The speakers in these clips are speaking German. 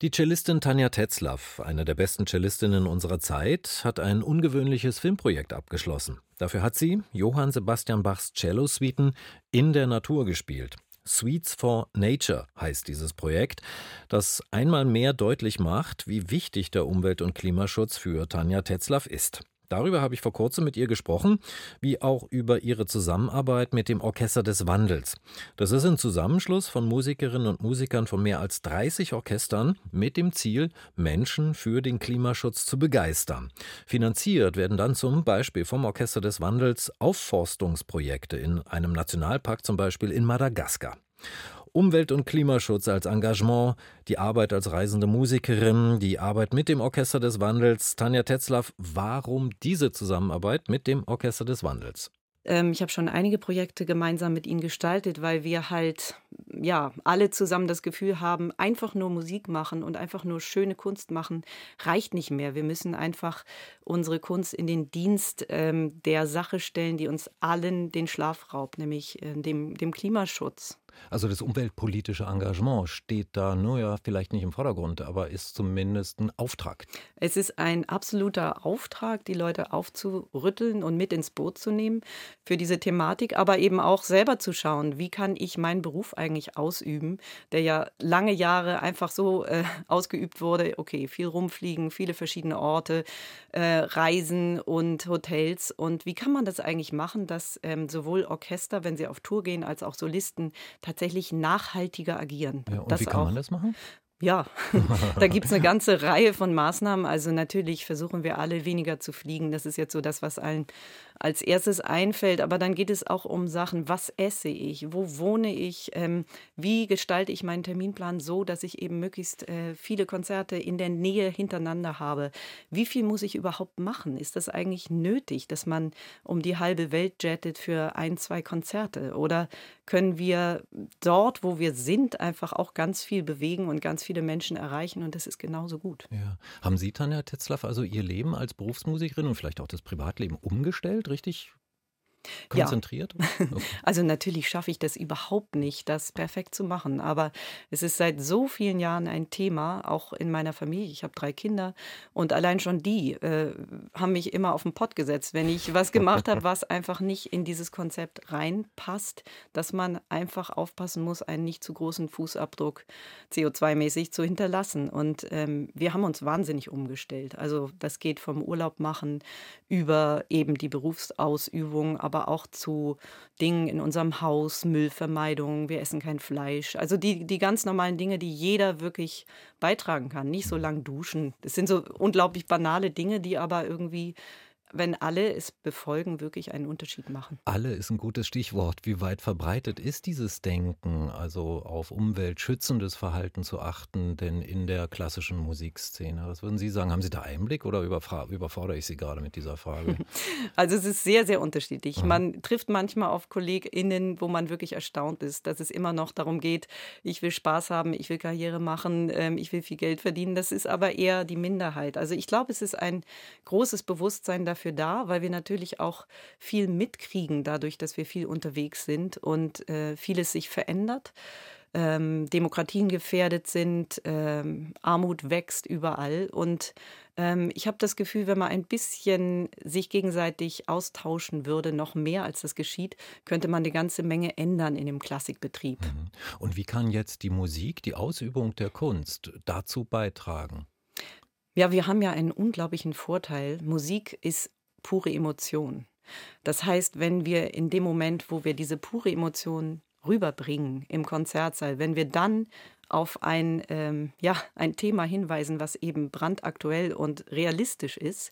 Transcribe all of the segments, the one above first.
Die Cellistin Tanja Tetzlaff, eine der besten Cellistinnen unserer Zeit, hat ein ungewöhnliches Filmprojekt abgeschlossen. Dafür hat sie Johann Sebastian Bachs Cello-Suiten in der Natur gespielt. Suites for Nature heißt dieses Projekt, das einmal mehr deutlich macht, wie wichtig der Umwelt- und Klimaschutz für Tanja Tetzlaff ist. Darüber habe ich vor kurzem mit ihr gesprochen, wie auch über ihre Zusammenarbeit mit dem Orchester des Wandels. Das ist ein Zusammenschluss von Musikerinnen und Musikern von mehr als 30 Orchestern mit dem Ziel, Menschen für den Klimaschutz zu begeistern. Finanziert werden dann zum Beispiel vom Orchester des Wandels Aufforstungsprojekte in einem Nationalpark, zum Beispiel in Madagaskar. Umwelt- und Klimaschutz als Engagement, die Arbeit als reisende Musikerin, die Arbeit mit dem Orchester des Wandels. Tanja Tetzlaff, warum diese Zusammenarbeit mit dem Orchester des Wandels? Ähm, ich habe schon einige Projekte gemeinsam mit ihnen gestaltet, weil wir halt ja alle zusammen das Gefühl haben, einfach nur Musik machen und einfach nur schöne Kunst machen reicht nicht mehr. Wir müssen einfach unsere Kunst in den Dienst ähm, der Sache stellen, die uns allen den Schlaf raubt, nämlich äh, dem, dem Klimaschutz. Also das umweltpolitische Engagement steht da nur ja vielleicht nicht im Vordergrund, aber ist zumindest ein Auftrag. Es ist ein absoluter Auftrag, die Leute aufzurütteln und mit ins Boot zu nehmen für diese Thematik, aber eben auch selber zu schauen, wie kann ich meinen Beruf eigentlich ausüben, der ja lange Jahre einfach so äh, ausgeübt wurde, okay, viel rumfliegen, viele verschiedene Orte, äh, Reisen und Hotels und wie kann man das eigentlich machen, dass ähm, sowohl Orchester, wenn sie auf Tour gehen, als auch Solisten tatsächlich nachhaltiger agieren. Ja, und das wie kann auch, man das machen? Ja, da gibt es eine ganze Reihe von Maßnahmen. Also natürlich versuchen wir alle weniger zu fliegen. Das ist jetzt so das, was allen als erstes einfällt. Aber dann geht es auch um Sachen, was esse ich, wo wohne ich, ähm, wie gestalte ich meinen Terminplan so, dass ich eben möglichst äh, viele Konzerte in der Nähe hintereinander habe. Wie viel muss ich überhaupt machen? Ist das eigentlich nötig, dass man um die halbe Welt jettet für ein, zwei Konzerte? Oder können wir dort, wo wir sind, einfach auch ganz viel bewegen und ganz viele Menschen erreichen und das ist genauso gut. Ja. Haben Sie, Tanja Tetzlaff, also Ihr Leben als Berufsmusikerin und vielleicht auch das Privatleben umgestellt, richtig Konzentriert? Ja. Okay. Also natürlich schaffe ich das überhaupt nicht, das perfekt zu machen. Aber es ist seit so vielen Jahren ein Thema, auch in meiner Familie. Ich habe drei Kinder und allein schon die äh, haben mich immer auf den Pott gesetzt, wenn ich was gemacht habe, was einfach nicht in dieses Konzept reinpasst, dass man einfach aufpassen muss, einen nicht zu großen Fußabdruck CO2-mäßig zu hinterlassen. Und ähm, wir haben uns wahnsinnig umgestellt. Also das geht vom Urlaub machen über eben die Berufsausübung, aber auch zu Dingen in unserem Haus, Müllvermeidung, wir essen kein Fleisch. Also die, die ganz normalen Dinge, die jeder wirklich beitragen kann. Nicht so lang duschen. Das sind so unglaublich banale Dinge, die aber irgendwie wenn alle es befolgen, wirklich einen Unterschied machen. Alle ist ein gutes Stichwort. Wie weit verbreitet ist dieses Denken, also auf umweltschützendes Verhalten zu achten, denn in der klassischen Musikszene? Was würden Sie sagen? Haben Sie da Einblick oder überfordere ich Sie gerade mit dieser Frage? Also es ist sehr, sehr unterschiedlich. Mhm. Man trifft manchmal auf KollegInnen, wo man wirklich erstaunt ist, dass es immer noch darum geht, ich will Spaß haben, ich will Karriere machen, ähm, ich will viel Geld verdienen. Das ist aber eher die Minderheit. Also ich glaube, es ist ein großes Bewusstsein dafür, dafür da, weil wir natürlich auch viel mitkriegen dadurch, dass wir viel unterwegs sind und äh, vieles sich verändert. Ähm, Demokratien gefährdet sind, ähm, Armut wächst überall. Und ähm, ich habe das Gefühl, wenn man ein bisschen sich gegenseitig austauschen würde, noch mehr als das geschieht, könnte man eine ganze Menge ändern in dem Klassikbetrieb. Mhm. Und wie kann jetzt die Musik, die Ausübung der Kunst dazu beitragen? Ja, wir haben ja einen unglaublichen Vorteil. Musik ist pure Emotion. Das heißt, wenn wir in dem Moment, wo wir diese pure Emotion rüberbringen im Konzertsaal, wenn wir dann auf ein, ähm, ja, ein Thema hinweisen, was eben brandaktuell und realistisch ist,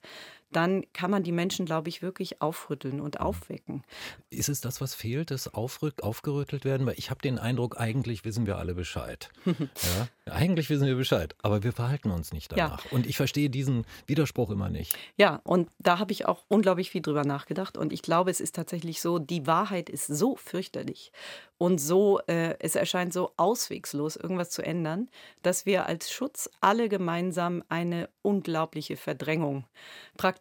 dann kann man die Menschen, glaube ich, wirklich aufrütteln und mhm. aufwecken. Ist es das, was fehlt, das Aufrück, aufgerüttelt werden? Weil ich habe den Eindruck, eigentlich wissen wir alle Bescheid. ja? Eigentlich wissen wir Bescheid, aber wir verhalten uns nicht danach. Ja. Und ich verstehe diesen Widerspruch immer nicht. Ja, und da habe ich auch unglaublich viel drüber nachgedacht. Und ich glaube, es ist tatsächlich so, die Wahrheit ist so fürchterlich und so, äh, es erscheint so auswegslos, irgendwas zu ändern, dass wir als Schutz alle gemeinsam eine unglaubliche Verdrängung praktizieren.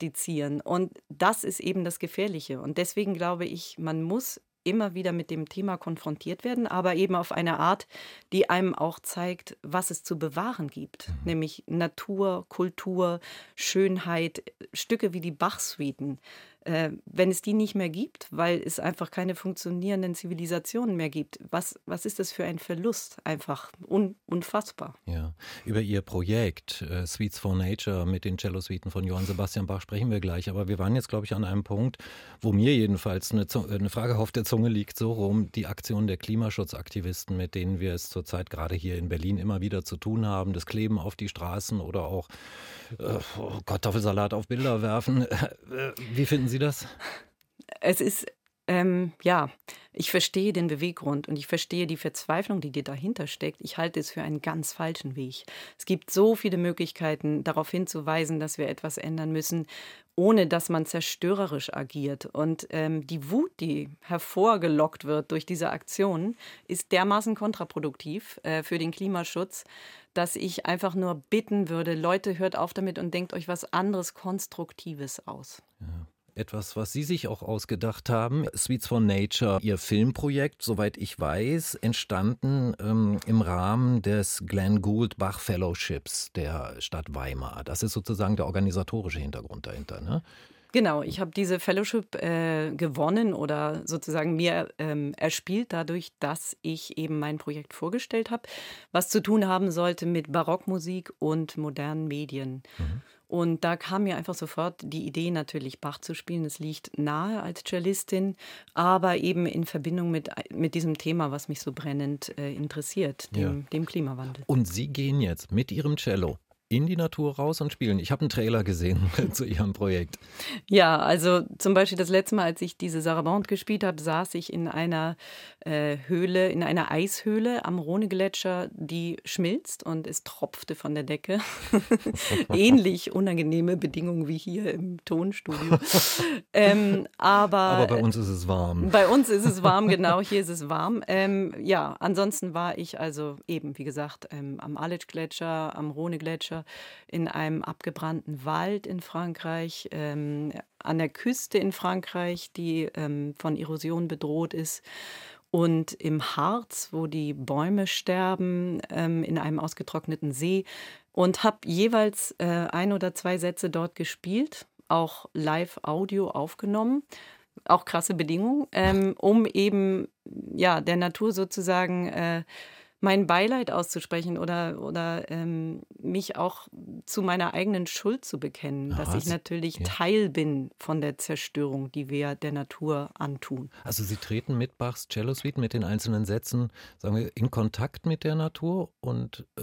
Und das ist eben das Gefährliche. Und deswegen glaube ich, man muss immer wieder mit dem Thema konfrontiert werden, aber eben auf eine Art, die einem auch zeigt, was es zu bewahren gibt. Mhm. Nämlich Natur, Kultur, Schönheit, Stücke wie die Bach-Suiten äh, wenn es die nicht mehr gibt, weil es einfach keine funktionierenden Zivilisationen mehr gibt, was, was ist das für ein Verlust? Einfach un, unfassbar. Ja, über Ihr Projekt äh, Suites for Nature mit den Cello-Suiten von Johann Sebastian Bach sprechen wir gleich. Aber wir waren jetzt, glaube ich, an einem Punkt, wo mir jedenfalls eine, eine Frage auf der Zunge liegt, so rum die Aktion der Klimaschutzaktivisten, mit denen wir es zurzeit gerade hier in Berlin immer wieder zu tun haben, das Kleben auf die Straßen oder auch Kartoffelsalat auf Bilder werfen. Äh, wie finden Sie das? Es ist ähm, ja, ich verstehe den Beweggrund und ich verstehe die Verzweiflung, die dir dahinter steckt. Ich halte es für einen ganz falschen Weg. Es gibt so viele Möglichkeiten, darauf hinzuweisen, dass wir etwas ändern müssen, ohne dass man zerstörerisch agiert. Und ähm, die Wut, die hervorgelockt wird durch diese Aktion, ist dermaßen kontraproduktiv äh, für den Klimaschutz, dass ich einfach nur bitten würde, Leute, hört auf damit und denkt euch was anderes Konstruktives aus. Ja etwas, was Sie sich auch ausgedacht haben. Sweets for Nature, Ihr Filmprojekt, soweit ich weiß, entstanden ähm, im Rahmen des Glenn Gould Bach Fellowships der Stadt Weimar. Das ist sozusagen der organisatorische Hintergrund dahinter. Ne? Genau, ich habe diese Fellowship äh, gewonnen oder sozusagen mir ähm, erspielt dadurch, dass ich eben mein Projekt vorgestellt habe, was zu tun haben sollte mit Barockmusik und modernen Medien. Mhm. Und da kam mir einfach sofort die Idee, natürlich Bach zu spielen. Es liegt nahe als Cellistin, aber eben in Verbindung mit, mit diesem Thema, was mich so brennend äh, interessiert, dem, ja. dem Klimawandel. Und Sie gehen jetzt mit Ihrem Cello in die Natur raus und spielen. Ich habe einen Trailer gesehen zu Ihrem Projekt. Ja, also zum Beispiel das letzte Mal, als ich diese Sarabande gespielt habe, saß ich in einer äh, Höhle, in einer Eishöhle am Rhone-Gletscher, die schmilzt und es tropfte von der Decke. Ähnlich unangenehme Bedingungen wie hier im Tonstudio. ähm, aber, aber bei uns ist es warm. Bei uns ist es warm, genau, hier ist es warm. Ähm, ja, ansonsten war ich also eben, wie gesagt, ähm, am Aletsch-Gletscher, am Rhone-Gletscher, in einem abgebrannten Wald in Frankreich, ähm, an der Küste in Frankreich, die ähm, von Erosion bedroht ist und im Harz, wo die Bäume sterben, ähm, in einem ausgetrockneten See und habe jeweils äh, ein oder zwei Sätze dort gespielt, auch Live-Audio aufgenommen. Auch krasse Bedingungen, ähm, um eben ja der Natur sozusagen äh, mein Beileid auszusprechen oder, oder ähm, mich auch zu meiner eigenen Schuld zu bekennen, Aha, dass ich natürlich ja. Teil bin von der Zerstörung, die wir der Natur antun. Also Sie treten mit Bachs Cello Suite, mit den einzelnen Sätzen, sagen wir, in Kontakt mit der Natur und äh,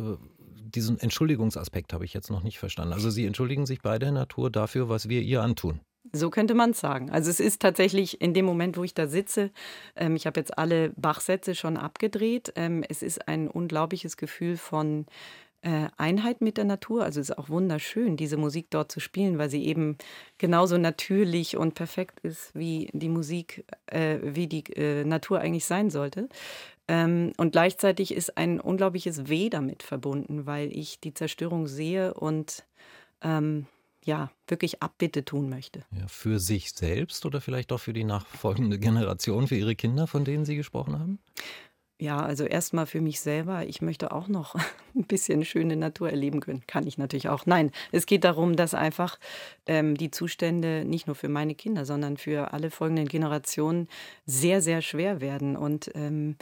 diesen Entschuldigungsaspekt habe ich jetzt noch nicht verstanden. Also Sie entschuldigen sich bei der Natur dafür, was wir ihr antun. So könnte man es sagen. Also es ist tatsächlich in dem Moment, wo ich da sitze, ähm, ich habe jetzt alle Bachsätze schon abgedreht. Ähm, es ist ein unglaubliches Gefühl von äh, Einheit mit der Natur. Also es ist auch wunderschön, diese Musik dort zu spielen, weil sie eben genauso natürlich und perfekt ist, wie die Musik, äh, wie die äh, Natur eigentlich sein sollte. Ähm, und gleichzeitig ist ein unglaubliches Weh damit verbunden, weil ich die Zerstörung sehe und ähm, ja, wirklich Abbitte tun möchte. Ja, für sich selbst oder vielleicht auch für die nachfolgende Generation, für Ihre Kinder, von denen Sie gesprochen haben? Ja, also erstmal für mich selber. Ich möchte auch noch ein bisschen schöne Natur erleben können. Kann ich natürlich auch. Nein, es geht darum, dass einfach ähm, die Zustände nicht nur für meine Kinder, sondern für alle folgenden Generationen sehr, sehr schwer werden. Und ähm,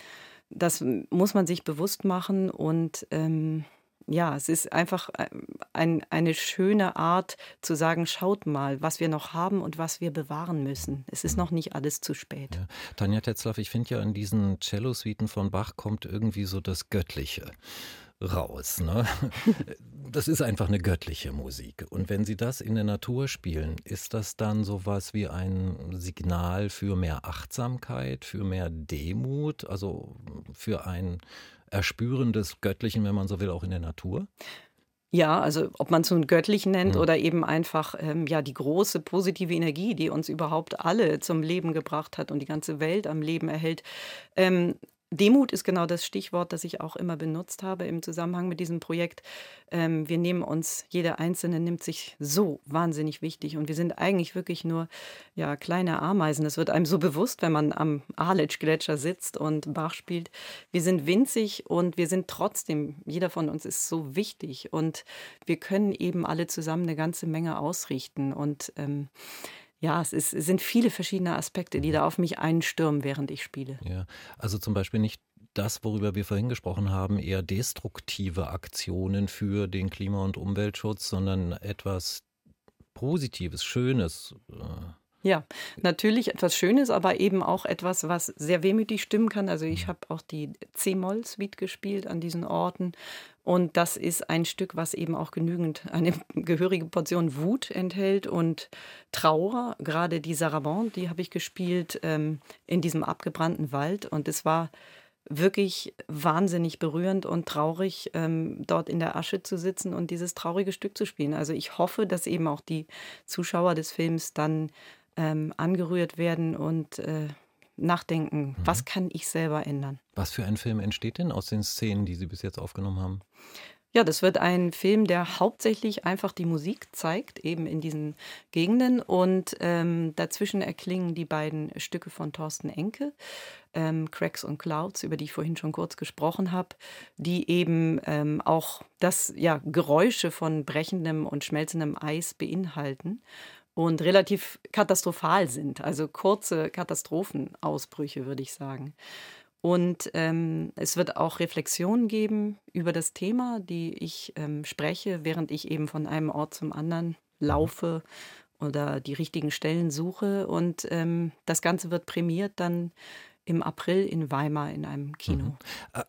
das muss man sich bewusst machen und ähm, ja, es ist einfach äh, ein, eine schöne Art zu sagen, schaut mal, was wir noch haben und was wir bewahren müssen. Es ist mhm. noch nicht alles zu spät. Ja. Tanja Tetzlaff, ich finde ja in diesen Cello-Suiten von Bach kommt irgendwie so das Göttliche raus. Ne? Das ist einfach eine göttliche Musik. Und wenn Sie das in der Natur spielen, ist das dann sowas wie ein Signal für mehr Achtsamkeit, für mehr Demut, also für ein Erspüren des Göttlichen, wenn man so will, auch in der Natur? Ja, also ob man es nun göttlich nennt mhm. oder eben einfach ähm, ja die große positive Energie, die uns überhaupt alle zum Leben gebracht hat und die ganze Welt am Leben erhält. Ähm, Demut ist genau das Stichwort, das ich auch immer benutzt habe im Zusammenhang mit diesem Projekt. Ähm, wir nehmen uns, jeder Einzelne nimmt sich so wahnsinnig wichtig und wir sind eigentlich wirklich nur ja, kleine Ameisen. Das wird einem so bewusst, wenn man am Aletsch-Gletscher sitzt und Bach spielt. Wir sind winzig und wir sind trotzdem, jeder von uns ist so wichtig und wir können eben alle zusammen eine ganze Menge ausrichten und ähm, ja, es, ist, es sind viele verschiedene Aspekte, die da auf mich einstürmen, während ich spiele. Ja, also zum Beispiel nicht das, worüber wir vorhin gesprochen haben, eher destruktive Aktionen für den Klima- und Umweltschutz, sondern etwas Positives, Schönes. Äh, ja, natürlich etwas Schönes, aber eben auch etwas, was sehr wehmütig stimmen kann. Also ich mhm. habe auch die C-Moll-Suite gespielt an diesen Orten. Und das ist ein Stück, was eben auch genügend eine gehörige Portion Wut enthält und Trauer. Gerade die Sarabande, die habe ich gespielt ähm, in diesem abgebrannten Wald. Und es war wirklich wahnsinnig berührend und traurig, ähm, dort in der Asche zu sitzen und dieses traurige Stück zu spielen. Also ich hoffe, dass eben auch die Zuschauer des Films dann ähm, angerührt werden und äh, nachdenken, mhm. was kann ich selber ändern. Was für ein Film entsteht denn aus den Szenen, die Sie bis jetzt aufgenommen haben? Ja, das wird ein Film, der hauptsächlich einfach die Musik zeigt, eben in diesen Gegenden. Und ähm, dazwischen erklingen die beiden Stücke von Thorsten Enke, ähm, Cracks und Clouds, über die ich vorhin schon kurz gesprochen habe, die eben ähm, auch das ja, Geräusche von brechendem und schmelzendem Eis beinhalten und relativ katastrophal sind, also kurze Katastrophenausbrüche, würde ich sagen. Und ähm, es wird auch Reflexionen geben über das Thema, die ich ähm, spreche, während ich eben von einem Ort zum anderen laufe oder die richtigen Stellen suche. Und ähm, das Ganze wird prämiert dann im April in Weimar in einem Kino. Mhm.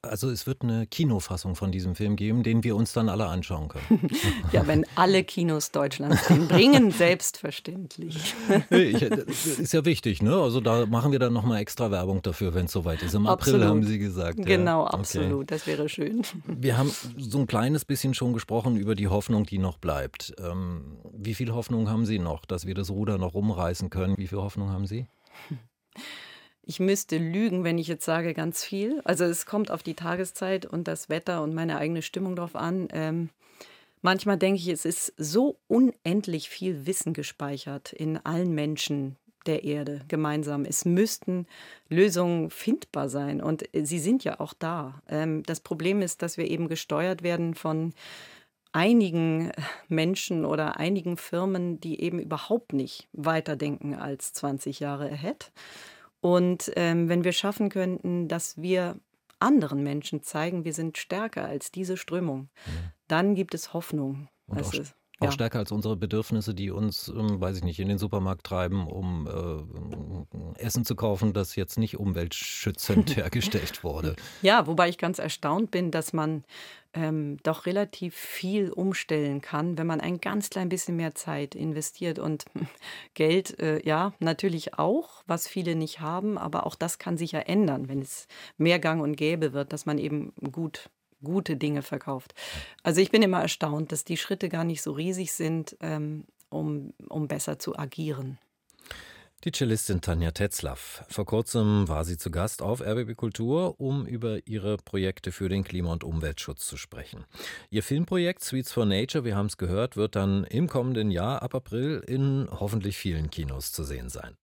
Also es wird eine Kinofassung von diesem Film geben, den wir uns dann alle anschauen können. ja, wenn alle Kinos Deutschlands den bringen, selbstverständlich. ich, ist ja wichtig, ne? Also da machen wir dann nochmal extra Werbung dafür, wenn es soweit ist. Im April haben Sie gesagt. Genau, ja. absolut. Okay. Das wäre schön. Wir haben so ein kleines bisschen schon gesprochen über die Hoffnung, die noch bleibt. Ähm, wie viel Hoffnung haben Sie noch, dass wir das Ruder noch rumreißen können? Wie viel Hoffnung haben Sie? Ich müsste lügen, wenn ich jetzt sage, ganz viel. Also es kommt auf die Tageszeit und das Wetter und meine eigene Stimmung drauf an. Ähm, manchmal denke ich, es ist so unendlich viel Wissen gespeichert in allen Menschen der Erde gemeinsam. Es müssten Lösungen findbar sein und sie sind ja auch da. Ähm, das Problem ist, dass wir eben gesteuert werden von einigen Menschen oder einigen Firmen, die eben überhaupt nicht weiterdenken als 20 Jahre ahead und ähm, wenn wir schaffen könnten, dass wir anderen Menschen zeigen, wir sind stärker als diese Strömung, dann gibt es Hoffnung. Und auch, auch ja. stärker als unsere Bedürfnisse, die uns, ähm, weiß ich nicht, in den Supermarkt treiben, um äh, Essen zu kaufen, das jetzt nicht umweltschützend hergestellt wurde. Ja, wobei ich ganz erstaunt bin, dass man ähm, doch relativ viel umstellen kann, wenn man ein ganz klein bisschen mehr Zeit investiert. Und Geld, äh, ja, natürlich auch, was viele nicht haben, aber auch das kann sich ja ändern, wenn es mehr gang und gäbe wird, dass man eben gut gute Dinge verkauft. Also ich bin immer erstaunt, dass die Schritte gar nicht so riesig sind, ähm, um, um besser zu agieren. Die Cellistin Tanja Tetzlaff. Vor kurzem war sie zu Gast auf RBB Kultur, um über ihre Projekte für den Klima- und Umweltschutz zu sprechen. Ihr Filmprojekt Sweets for Nature, wir haben es gehört, wird dann im kommenden Jahr ab April in hoffentlich vielen Kinos zu sehen sein.